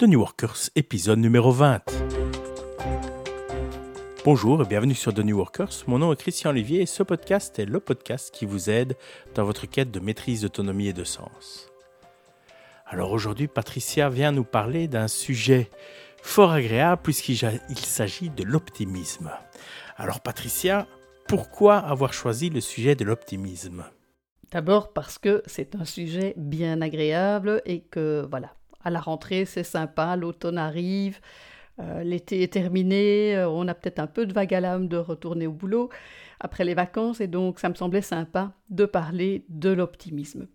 The New Workers, épisode numéro 20. Bonjour et bienvenue sur The New Workers. Mon nom est Christian Olivier et ce podcast est le podcast qui vous aide dans votre quête de maîtrise, d'autonomie et de sens. Alors aujourd'hui, Patricia vient nous parler d'un sujet fort agréable puisqu'il s'agit de l'optimisme. Alors Patricia, pourquoi avoir choisi le sujet de l'optimisme? D'abord parce que c'est un sujet bien agréable et que voilà, à la rentrée, c'est sympa, l'automne arrive, euh, l'été est terminé, euh, on a peut-être un peu de vague à l'âme de retourner au boulot après les vacances, et donc ça me semblait sympa de parler de l'optimisme.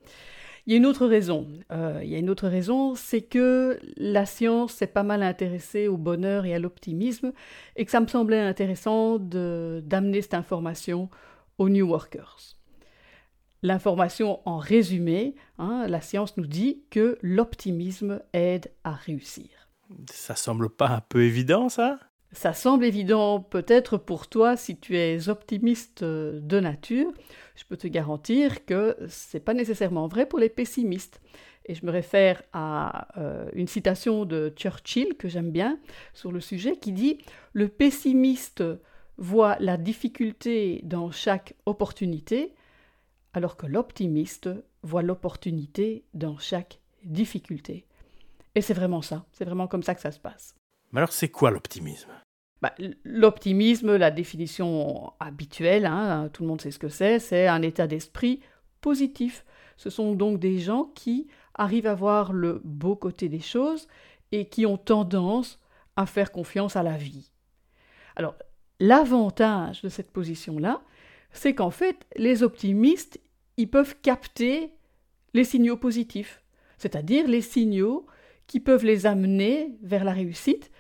Il y a une autre raison. Euh, il y a une autre raison, c'est que la science s'est pas mal intéressée au bonheur et à l'optimisme, et que ça me semblait intéressant d'amener cette information aux New Workers. L'information en résumé, hein, la science nous dit que l'optimisme aide à réussir. Ça semble pas un peu évident, ça? Ça semble évident peut-être pour toi si tu es optimiste de nature. Je peux te garantir que c'est pas nécessairement vrai pour les pessimistes. Et je me réfère à euh, une citation de Churchill que j'aime bien sur le sujet qui dit Le pessimiste voit la difficulté dans chaque opportunité, alors que l'optimiste voit l'opportunité dans chaque difficulté. Et c'est vraiment ça, c'est vraiment comme ça que ça se passe. Mais alors c'est quoi l'optimisme? Bah, L'optimisme, la définition habituelle, hein, tout le monde sait ce que c'est, c'est un état d'esprit positif. Ce sont donc des gens qui arrivent à voir le beau côté des choses et qui ont tendance à faire confiance à la vie. Alors, l'avantage de cette position-là, c'est qu'en fait, les optimistes, ils peuvent capter les signaux positifs, c'est-à-dire les signaux qui peuvent les amener vers la réussite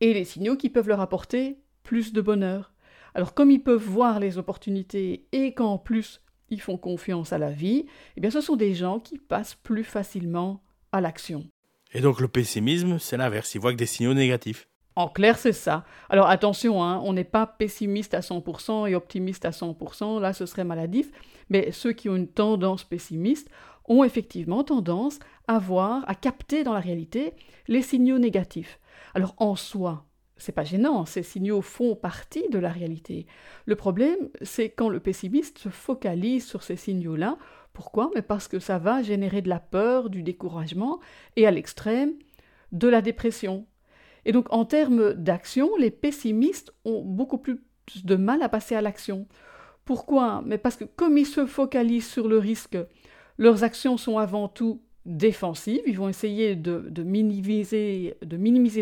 et les signaux qui peuvent leur apporter plus de bonheur. Alors comme ils peuvent voir les opportunités et qu'en plus ils font confiance à la vie, eh bien ce sont des gens qui passent plus facilement à l'action. Et donc le pessimisme, c'est l'inverse, ils voient que des signaux négatifs. En clair, c'est ça. Alors attention, hein, on n'est pas pessimiste à 100% et optimiste à 100%, là ce serait maladif, mais ceux qui ont une tendance pessimiste ont effectivement tendance à voir, à capter dans la réalité les signaux négatifs. Alors en soi, c'est pas gênant, ces signaux font partie de la réalité. Le problème, c'est quand le pessimiste se focalise sur ces signaux-là. Pourquoi? Mais parce que ça va générer de la peur, du découragement et à l'extrême, de la dépression. Et donc, en termes d'action, les pessimistes ont beaucoup plus de mal à passer à l'action. Pourquoi? Mais parce que comme ils se focalisent sur le risque, leurs actions sont avant tout défensives, ils vont essayer de, de minimiser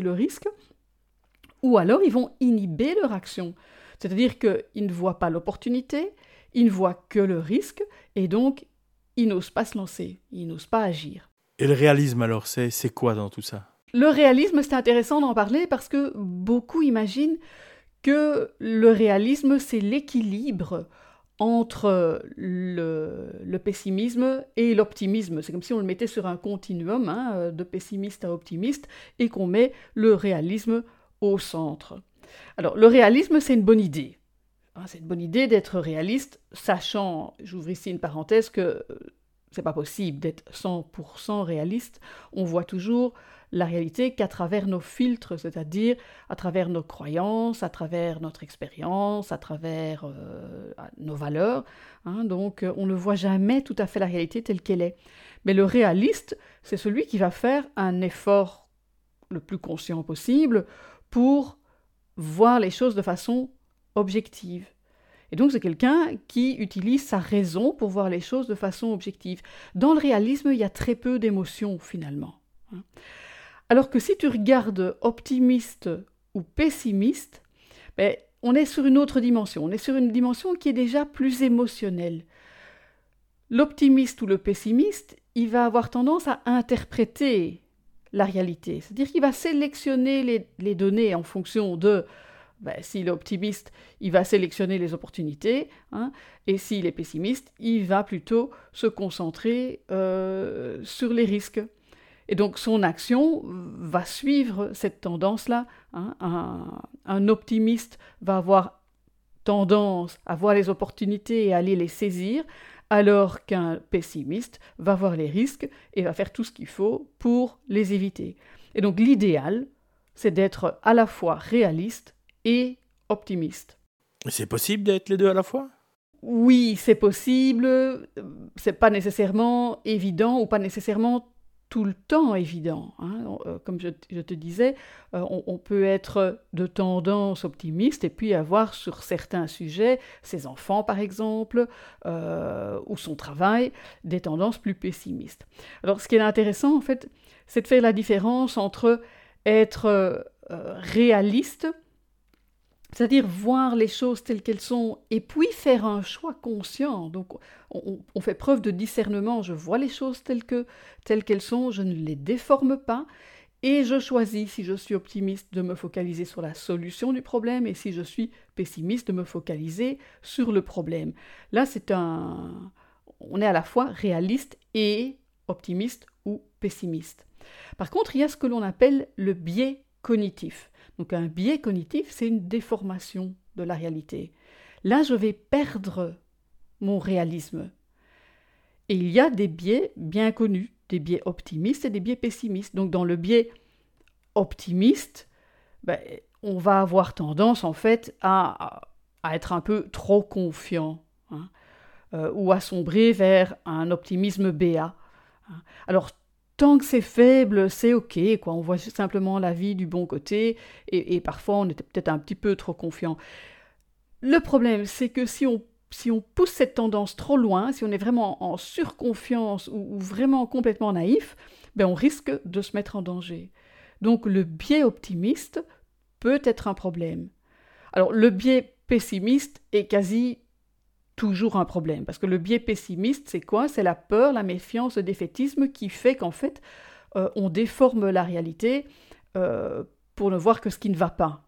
le risque, ou alors ils vont inhiber leur action. C'est-à-dire qu'ils ne voient pas l'opportunité, ils ne voient que le risque, et donc ils n'osent pas se lancer, ils n'osent pas agir. Et le réalisme alors, c'est quoi dans tout ça? Le réalisme, c'est intéressant d'en parler parce que beaucoup imaginent que le réalisme, c'est l'équilibre entre le, pessimisme et l'optimisme. C'est comme si on le mettait sur un continuum hein, de pessimiste à optimiste et qu'on met le réalisme au centre. Alors, le réalisme, c'est une bonne idée. Hein, c'est une bonne idée d'être réaliste, sachant, j'ouvre ici une parenthèse, que c'est pas possible d'être 100% réaliste. On voit toujours la réalité qu'à travers nos filtres, c'est-à-dire à travers nos croyances, à travers notre expérience, à travers euh, nos valeurs. Hein. donc on ne voit jamais tout à fait la réalité telle qu'elle est. Mais le réaliste, c'est celui qui va faire un effort le plus conscient possible pour voir les choses de façon objective. Et donc c'est quelqu'un qui utilise sa raison pour voir les choses de façon objective. Dans le réalisme, il y a très peu d'émotions finalement. Alors que si tu regardes optimiste ou pessimiste, ben, on est sur une autre dimension, on est sur une dimension qui est déjà plus émotionnelle. L'optimiste ou le pessimiste, il va avoir tendance à interpréter la réalité, c'est-à-dire qu'il va sélectionner les, données en fonction de ben, s'il est optimiste, il va sélectionner les opportunités, hein, et s'il est pessimiste, il va plutôt se concentrer euh, sur les risques. Et donc son action va suivre cette tendance-là. Hein. Un, optimiste va avoir tendance à voir les opportunités et à aller les saisir, alors qu'un pessimiste va voir les risques et va faire tout ce qu'il faut pour les éviter. Et donc l'idéal, c'est d'être à la fois réaliste et optimiste. C'est possible d'être les deux à la fois? Oui, c'est possible. C'est pas nécessairement évident ou pas nécessairement tout le temps évident. Hein. Euh, comme je, te disais, euh, on, peut être de tendance optimiste et puis avoir sur certains sujets, ses enfants par exemple, euh, ou son travail, des tendances plus pessimistes. Alors ce qui est intéressant en fait, c'est de faire la différence entre être réaliste, c'est-à-dire voir les choses telles qu'elles sont et puis faire un choix conscient. Donc on, fait preuve de discernement. Je vois les choses telles telles qu'elles sont, je ne les déforme pas et je choisis si je suis optimiste de me focaliser sur la solution du problème et si je suis pessimiste de me focaliser sur le problème. Là, c'est un on est à la fois réaliste et optimiste ou pessimiste. Par contre, il y a ce que l'on appelle le biais cognitif. Donc un biais cognitif, c'est une déformation de la réalité. Là, je vais perdre mon réalisme. Et il y a des biais bien connus, des biais optimistes et des biais pessimistes. Donc dans le biais optimiste, ben, on va avoir tendance en fait à, être un peu trop confiant hein, euh, ou à sombrer vers un optimisme béat. Hein. Alors tant que c'est faible, c'est ok, quoi. On voit simplement la vie du bon côté, et, parfois on était peut-être un petit peu trop confiant. Le problème, c'est que si on, si on pousse cette tendance trop loin, si on est vraiment en surconfiance ou, vraiment complètement naïf, ben on risque de se mettre en danger. Donc le biais optimiste peut être un problème. Alors le biais pessimiste est quasi toujours un problème. Parce que le biais pessimiste, c'est quoi? C'est la peur, la méfiance, le défaitisme qui fait qu'en fait, euh, on déforme la réalité euh, pour ne voir que ce qui ne va pas.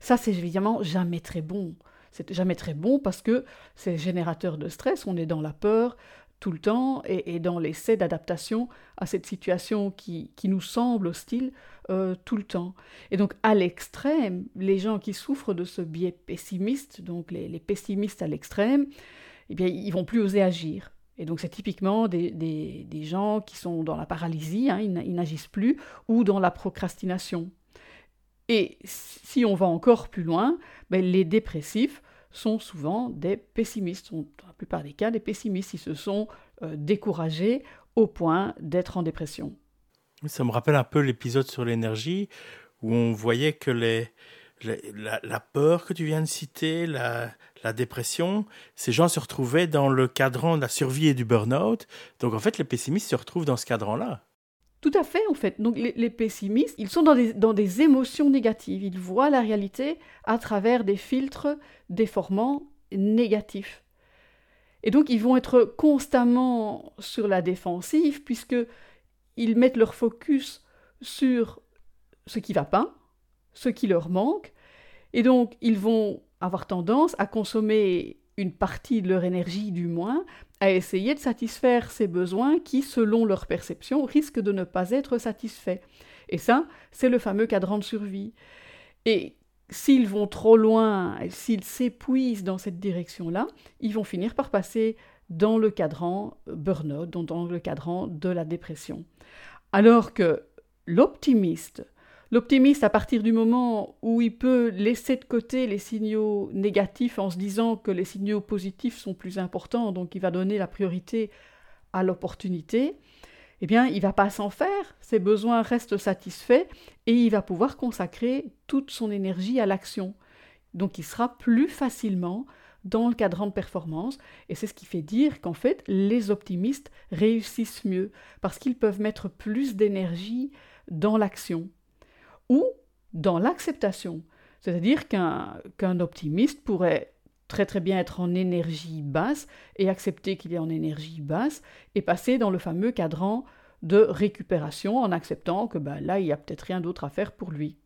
Ça, c'est évidemment jamais très bon. C'est jamais très bon parce que c'est générateur de stress, on est dans la peur, tout le temps et, dans l'essai d'adaptation à cette situation qui, nous semble hostile euh, tout le temps. Et donc à l'extrême, les gens qui souffrent de ce biais pessimiste, donc les, pessimistes à l'extrême, eh bien ils vont plus oser agir. Et donc c'est typiquement des, gens qui sont dans la paralysie, hein, ils, n'agissent plus, ou dans la procrastination. Et si on va encore plus loin, ben, les dépressifs sont souvent des pessimistes, dans la plupart des cas des pessimistes, ils se sont euh, découragés au point d'être en dépression. Ça me rappelle un peu l'épisode sur l'énergie où on voyait que les, la, peur que tu viens de citer, la, la, dépression, ces gens se retrouvaient dans le cadran de la survie et du burn-out. Donc en fait, les pessimistes se retrouvent dans ce cadran-là. Tout à fait, en fait. Donc les, pessimistes, ils sont dans des, dans des, émotions négatives. Ils voient la réalité à travers des filtres déformants négatifs. Et donc ils vont être constamment sur la défensive puisque ils mettent leur focus sur ce qui va pas, ce qui leur manque, et donc ils vont avoir tendance à consommer une partie de leur énergie du moins à essayer de satisfaire ces besoins qui, selon leur perception, risquent de ne pas être satisfaits. Et ça, c'est le fameux cadran de survie. Et s'ils vont trop loin, s'ils s'épuisent dans cette direction-là, ils vont finir par passer dans le cadran burn-out, dans le cadran de la dépression. Alors que l'optimiste, L'optimiste, à partir du moment où il peut laisser de côté les signaux négatifs en se disant que les signaux positifs sont plus importants, donc il va donner la priorité à l'opportunité, eh bien, il va pas s'en faire, ses besoins restent satisfaits et il va pouvoir consacrer toute son énergie à l'action. Donc il sera plus facilement dans le cadran de performance et c'est ce qui fait dire qu'en fait les optimistes réussissent mieux parce qu'ils peuvent mettre plus d'énergie dans l'action ou dans l'acceptation. C'est-à-dire qu'un optimiste pourrait très très bien être en énergie basse et accepter qu'il est en énergie basse et passer dans le fameux cadran de récupération en acceptant que ben, là, il n'y a peut-être rien d'autre à faire pour lui.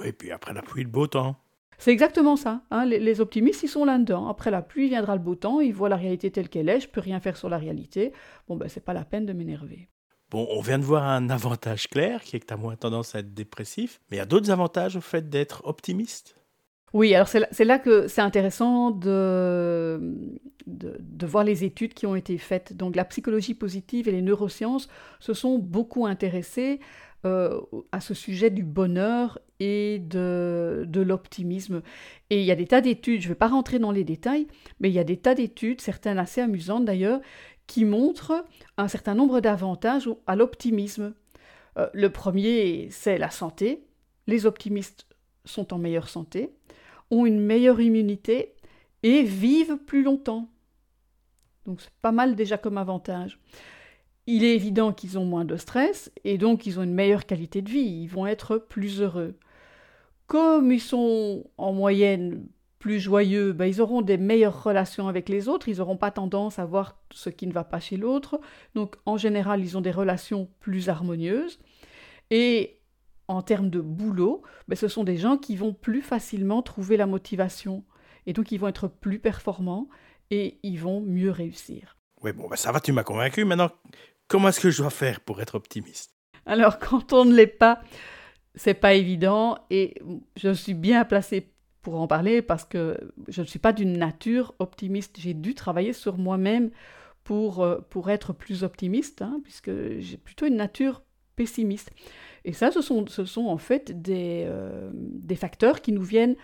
Oui, puis après la pluie, le beau temps. C'est exactement ça. Hein. Les, optimistes, ils sont là-dedans. Après la pluie viendra le beau temps, ils voient la réalité telle qu'elle est, je peux rien faire sur la réalité. Bon, ben, c'est pas la peine de m'énerver. Bon, on vient de voir un avantage clair, qui est que tu as moins tendance à être dépressif, mais il y a d'autres avantages au fait d'être optimiste? Oui, alors c'est là, que c'est intéressant de, de, voir les études qui ont été faites. Donc la psychologie positive et les neurosciences se sont beaucoup intéressés euh, à ce sujet du bonheur et de, de l'optimisme. Et il y a des tas d'études, je ne vais pas rentrer dans les détails, mais il y a des tas d'études, certaines assez amusantes d'ailleurs, qui montrent un certain nombre d'avantages à l'optimisme. Euh, le premier, c'est la santé. Les optimistes sont en meilleure santé, ont une meilleure immunité et vivent plus longtemps. Donc c'est pas mal déjà comme avantage. Il est évident qu'ils ont moins de stress et donc ils ont une meilleure qualité de vie, ils vont être plus heureux. Comme ils sont en moyenne plus joyeux, ben, ils auront des meilleures relations avec les autres, ils n'auront pas tendance à voir ce qui ne va pas chez l'autre. Donc en général, ils ont des relations plus harmonieuses. Et en termes de boulot, ben, ce sont des gens qui vont plus facilement trouver la motivation. Et donc ils vont être plus performants et ils vont mieux réussir. Oui, bon, ben ça va, tu m'as convaincu. Maintenant, comment est-ce que je dois faire pour être optimiste? Alors, quand on ne l'est pas, c'est pas évident et je suis bien placée pour en parler parce que je ne suis pas d'une nature optimiste. J'ai dû travailler sur moi-même pour, euh, pour être plus optimiste, hein, puisque j'ai plutôt une nature pessimiste. Et ça, ce sont, ce sont en fait des, euh, des facteurs qui nous viennent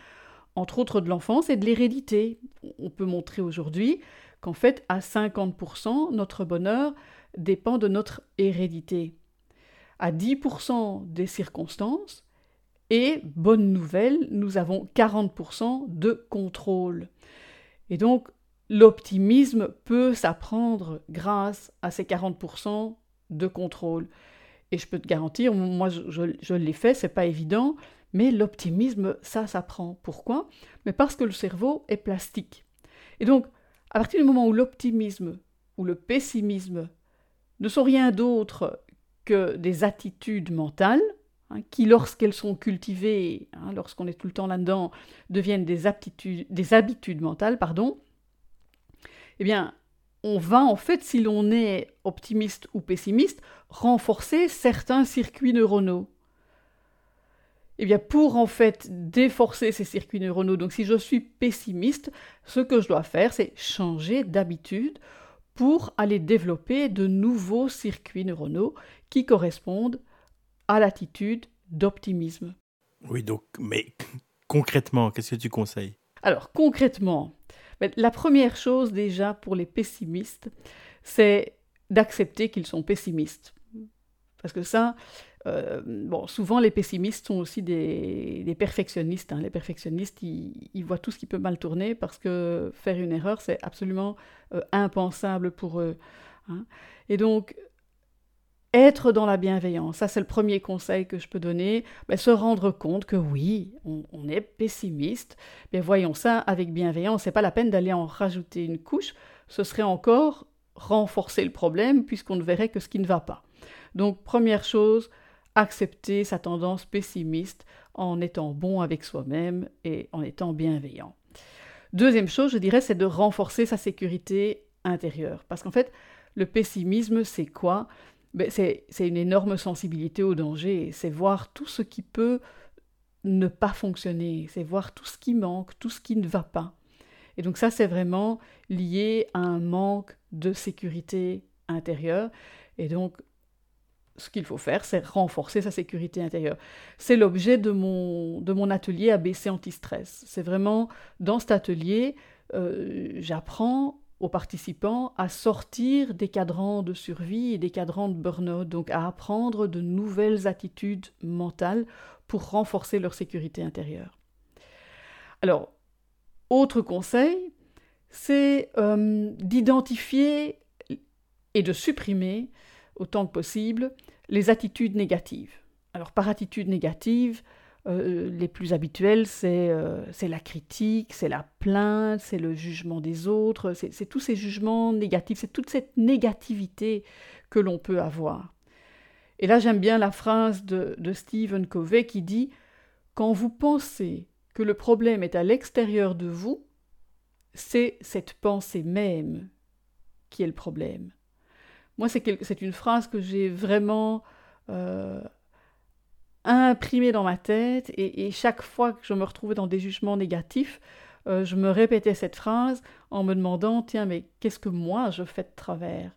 entre autres de l'enfance et de l'hérédité. On peut montrer aujourd'hui qu'en fait, à 50%, notre bonheur dépend de notre hérédité. À 10% des circonstances, et bonne nouvelle, nous avons 40% de contrôle. Et donc, l'optimisme peut s'apprendre grâce à ces 40% de contrôle. Et je peux te garantir, moi je, l'ai fait, c'est pas évident, mais l'optimisme, ça s'apprend. Pourquoi? Mais parce que le cerveau est plastique. Et donc, à partir du moment où l'optimisme ou le pessimisme ne sont rien d'autre que des attitudes mentales, hein, qui, lorsqu'elles sont cultivées, hein, lorsqu'on est tout le temps là-dedans, deviennent des, des habitudes mentales, pardon, eh bien, on va en fait, si l'on est optimiste ou pessimiste, renforcer certains circuits neuronaux. Eh bien, pour en fait déforcer ces circuits neuronaux, donc si je suis pessimiste, ce que je dois faire, c'est changer d'habitude pour aller développer de nouveaux circuits neuronaux qui correspondent à l'attitude d'optimisme. Oui, donc, mais concrètement, qu'est-ce que tu conseilles? Alors, concrètement, ben, la première chose déjà pour les pessimistes, c'est d'accepter qu'ils sont pessimistes. Parce que ça, euh, bon, souvent les pessimistes sont aussi des, perfectionnistes. Hein. Les perfectionnistes, ils, voient tout ce qui peut mal tourner parce que faire une erreur, c'est absolument euh, impensable pour eux. Hein. Et donc, être dans la bienveillance, ça c'est le premier conseil que je peux donner, ben, se rendre compte que oui, on, est pessimiste, mais voyons ça avec bienveillance, c'est pas la peine d'aller en rajouter une couche, ce serait encore renforcer le problème puisqu'on ne verrait que ce qui ne va pas. Donc première chose, accepter sa tendance pessimiste en étant bon avec soi-même et en étant bienveillant. Deuxième chose, je dirais, c'est de renforcer sa sécurité intérieure. Parce qu'en fait, le pessimisme, c'est quoi? ben, c'est, une énorme sensibilité au danger, c'est voir tout ce qui peut ne pas fonctionner, c'est voir tout ce qui manque, tout ce qui ne va pas. Et donc ça, c'est vraiment lié à un manque de sécurité intérieure. Et donc, ce qu'il faut faire, c'est renforcer sa sécurité intérieure. C'est l'objet de mon, de mon atelier ABC anti-stress. C'est vraiment dans cet atelier, euh, j'apprends aux participants à sortir des cadrans de survie et des cadrans de burn-out, donc à apprendre de nouvelles attitudes mentales pour renforcer leur sécurité intérieure. Alors, autre conseil, c'est euh, d'identifier et de supprimer autant que possible les attitudes négatives. Alors par attitude négative, euh, les plus habituelles, euh, c'est la critique, c'est la plainte, c'est le jugement des autres, c'est tous ces jugements négatifs, c'est toute cette négativité que l'on peut avoir. Et là, j'aime bien la phrase de, de Stephen Covey qui dit Quand vous pensez que le problème est à l'extérieur de vous, c'est cette pensée même qui est le problème. Moi, c'est une phrase que j'ai vraiment euh, imprimée dans ma tête et, chaque fois que je me retrouvais dans des jugements négatifs, euh, je me répétais cette phrase en me demandant, tiens, mais qu'est-ce que moi je fais de travers?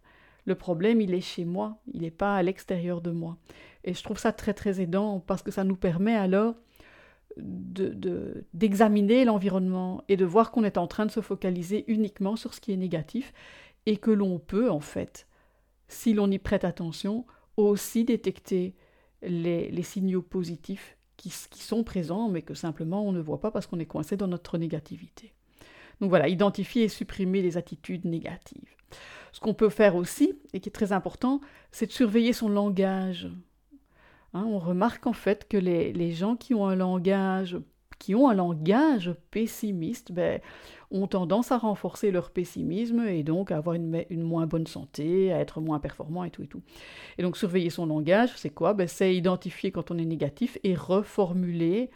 Le problème, il est chez moi, il n'est pas à l'extérieur de moi. Et je trouve ça très très aidant parce que ça nous permet alors d'examiner de, l'environnement et de voir qu'on est en train de se focaliser uniquement sur ce qui est négatif et que l'on peut en fait, si l'on y prête attention, aussi détecter les, les signaux positifs qui, sont présents mais que simplement on ne voit pas parce qu'on est coincé dans notre négativité. Donc voilà, identifier et supprimer les attitudes négatives. Ce qu'on peut faire aussi, et qui est très important, c'est de surveiller son langage. Hein, on remarque en fait que les, gens qui ont un langage qui ont un langage pessimiste ben, ont tendance à renforcer leur pessimisme et donc à avoir une, moins bonne santé, à être moins performant et tout et tout. Et donc surveiller son langage, c'est quoi? Ben, C'est identifier quand on est négatif et reformuler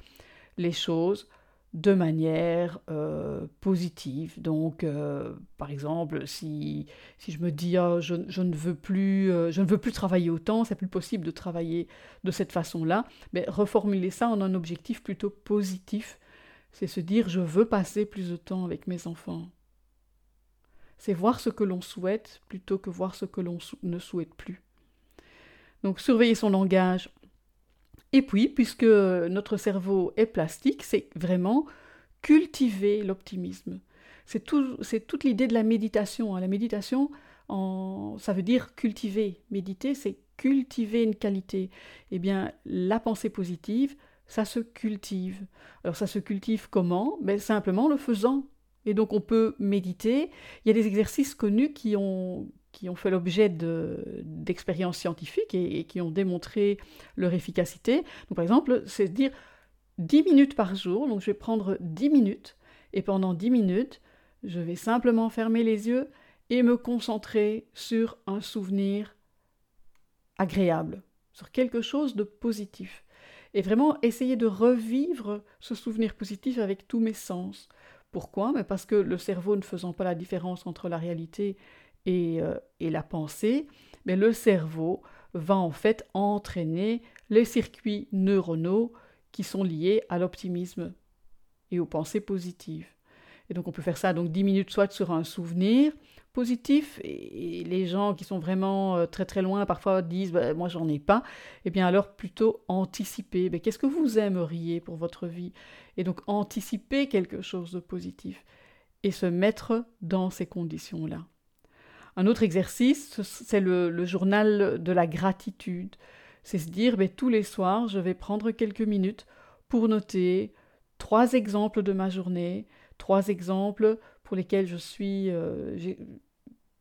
les choses de manière euh, positive. Donc, euh, par exemple, si, si je me dis ah, je, ne veux plus, euh, je ne veux plus travailler autant, c'est plus possible de travailler de cette façon-là, mais reformuler ça en un objectif plutôt positif, c'est se dire je veux passer plus de temps avec mes enfants. C'est voir ce que l'on souhaite plutôt que voir ce que l'on ne souhaite plus. Donc surveiller son langage, et puis, puisque notre cerveau est plastique, c'est vraiment cultiver l'optimisme. C'est tout, toute l'idée de la méditation. Hein. La méditation, ça veut dire cultiver. Méditer, c'est cultiver une qualité. Eh bien, la pensée positive, ça se cultive. Alors, ça se cultive comment? Ben, Simplement le faisant. Et donc, on peut méditer. Il y a des exercices connus qui ont, qui ont fait l'objet d'expériences scientifiques et, qui ont démontré leur efficacité. Donc, par exemple, c'est dire 10 minutes par jour, donc je vais prendre 10 minutes, et pendant 10 minutes, je vais simplement fermer les yeux et me concentrer sur un souvenir agréable, sur quelque chose de positif. Et vraiment essayer de revivre ce souvenir positif avec tous mes sens. Pourquoi? Parce que le cerveau ne faisant pas la différence entre la réalité euh, et, la pensée, mais le cerveau va en fait entraîner les circuits neuronaux qui sont liés à l'optimisme et aux pensées positives. Et donc on peut faire ça donc 10 minutes soit sur un souvenir positif et, les gens qui sont vraiment euh, très très loin parfois disent bah, moi j'en ai pas. Et eh bien alors plutôt anticiper. Mais qu'est-ce que vous aimeriez pour votre vie? Et donc anticiper quelque chose de positif et se mettre dans ces conditions là un autre exercice, c'est le, journal de la gratitude. C'est se dire, ben, tous les soirs, je vais prendre quelques minutes pour noter trois exemples de ma journée, trois exemples pour lesquels je suis, euh,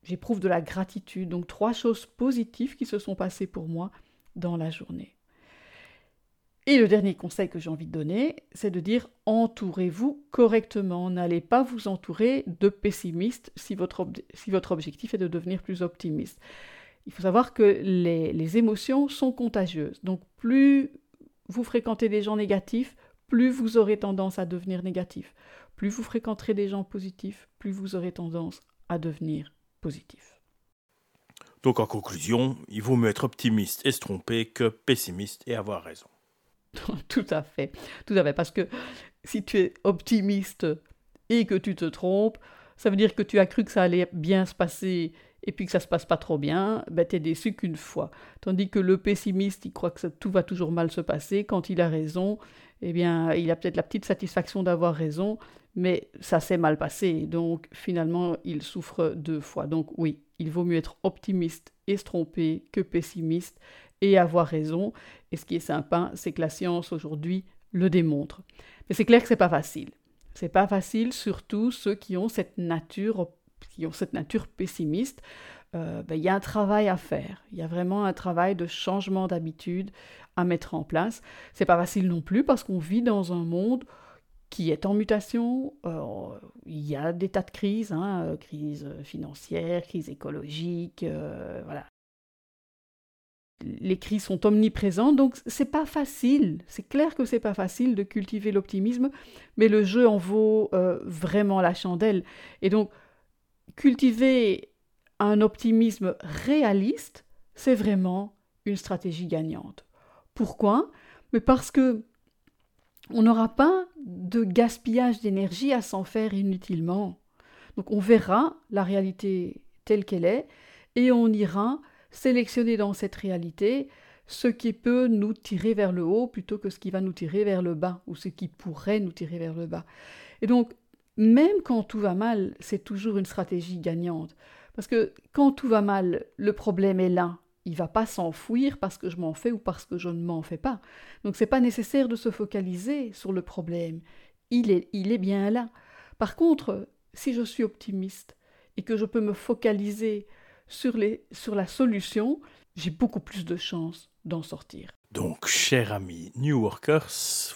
j'éprouve de la gratitude. Donc trois choses positives qui se sont passées pour moi dans la journée. Et le dernier conseil que j'ai envie de donner, c'est de dire entourez-vous correctement. N'allez pas vous entourer de pessimistes si votre, objectif est de devenir plus optimiste. Il faut savoir que les, les émotions sont contagieuses. Donc plus vous fréquentez des gens négatifs, plus vous aurez tendance à devenir négatif. Plus vous fréquenterez des gens positifs, plus vous aurez tendance à devenir positif. Donc en conclusion, il vaut mieux être optimiste et se tromper que pessimiste et avoir raison. tout à fait, tout à fait. Parce que si tu es optimiste et que tu te trompes, ça veut dire que tu as cru que ça allait bien se passer et puis que ça se passe pas trop bien, ben es déçu qu'une fois. Tandis que le pessimiste, il croit que tout va toujours mal se passer. Quand il a raison, eh bien, il a peut-être la petite satisfaction d'avoir raison, mais ça s'est mal passé. Donc, finalement, il souffre deux fois. Donc, oui, il vaut mieux être optimiste et se tromper que pessimiste et avoir raison. Et ce qui est sympa, c'est que la science aujourd'hui le démontre. Mais c'est clair que c'est pas facile. C'est pas facile, surtout ceux qui ont cette nature, qui ont cette nature pessimiste. Euh, ben, il y a un travail à faire. Il y a vraiment un travail de changement d'habitude à mettre en place. C'est pas facile non plus parce qu'on vit dans un monde qui est en mutation. Euh, il y a des tas de crises, hein, euh, crise financière, crise écologique, voilà, les crises sont omniprésentes, donc c'est pas facile. C'est clair que c'est pas facile de cultiver l'optimisme, mais le jeu en vaut euh, vraiment la chandelle. Et donc, cultiver un optimisme réaliste, c'est vraiment une stratégie gagnante. Pourquoi? Mais parce que on n'aura pas de gaspillage d'énergie à s'en faire inutilement. Donc on verra la réalité telle qu'elle est et on ira sélectionner dans cette réalité ce qui peut nous tirer vers le haut plutôt que ce qui va nous tirer vers le bas ou ce qui pourrait nous tirer vers le bas. Et donc, même quand tout va mal, c'est toujours une stratégie gagnante. Parce que quand tout va mal, le problème est là. Il va pas s'enfouir parce que je m'en fais ou parce que je ne m'en fais pas. Donc c'est pas nécessaire de se focaliser sur le problème. Il est, il est bien là. Par contre, si je suis optimiste et que je peux me focaliser sur, les, sur la solution, j'ai beaucoup plus de chances d'en sortir. Donc, chers amis New Workers,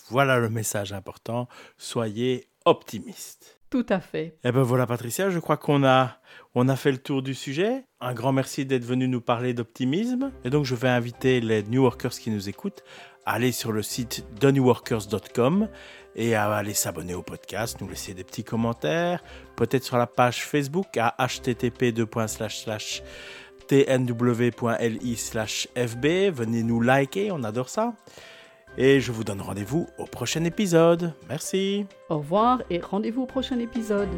voilà le message important. Soyez optimistes. Tout à fait. Eh ben voilà, Patricia, je crois qu'on a, on a fait le tour du sujet. Un grand merci d'être venu nous parler d'optimisme. Et donc, je vais inviter les New Workers qui nous écoutent à aller sur le site thenewworkers.com et à aller s'abonner au podcast, nous laisser des petits commentaires, peut-être sur la page Facebook à http tnw.li fb. Venez nous liker, on adore ça. Et je vous donne rendez-vous au prochain épisode. Merci. Au revoir et rendez-vous au prochain épisode.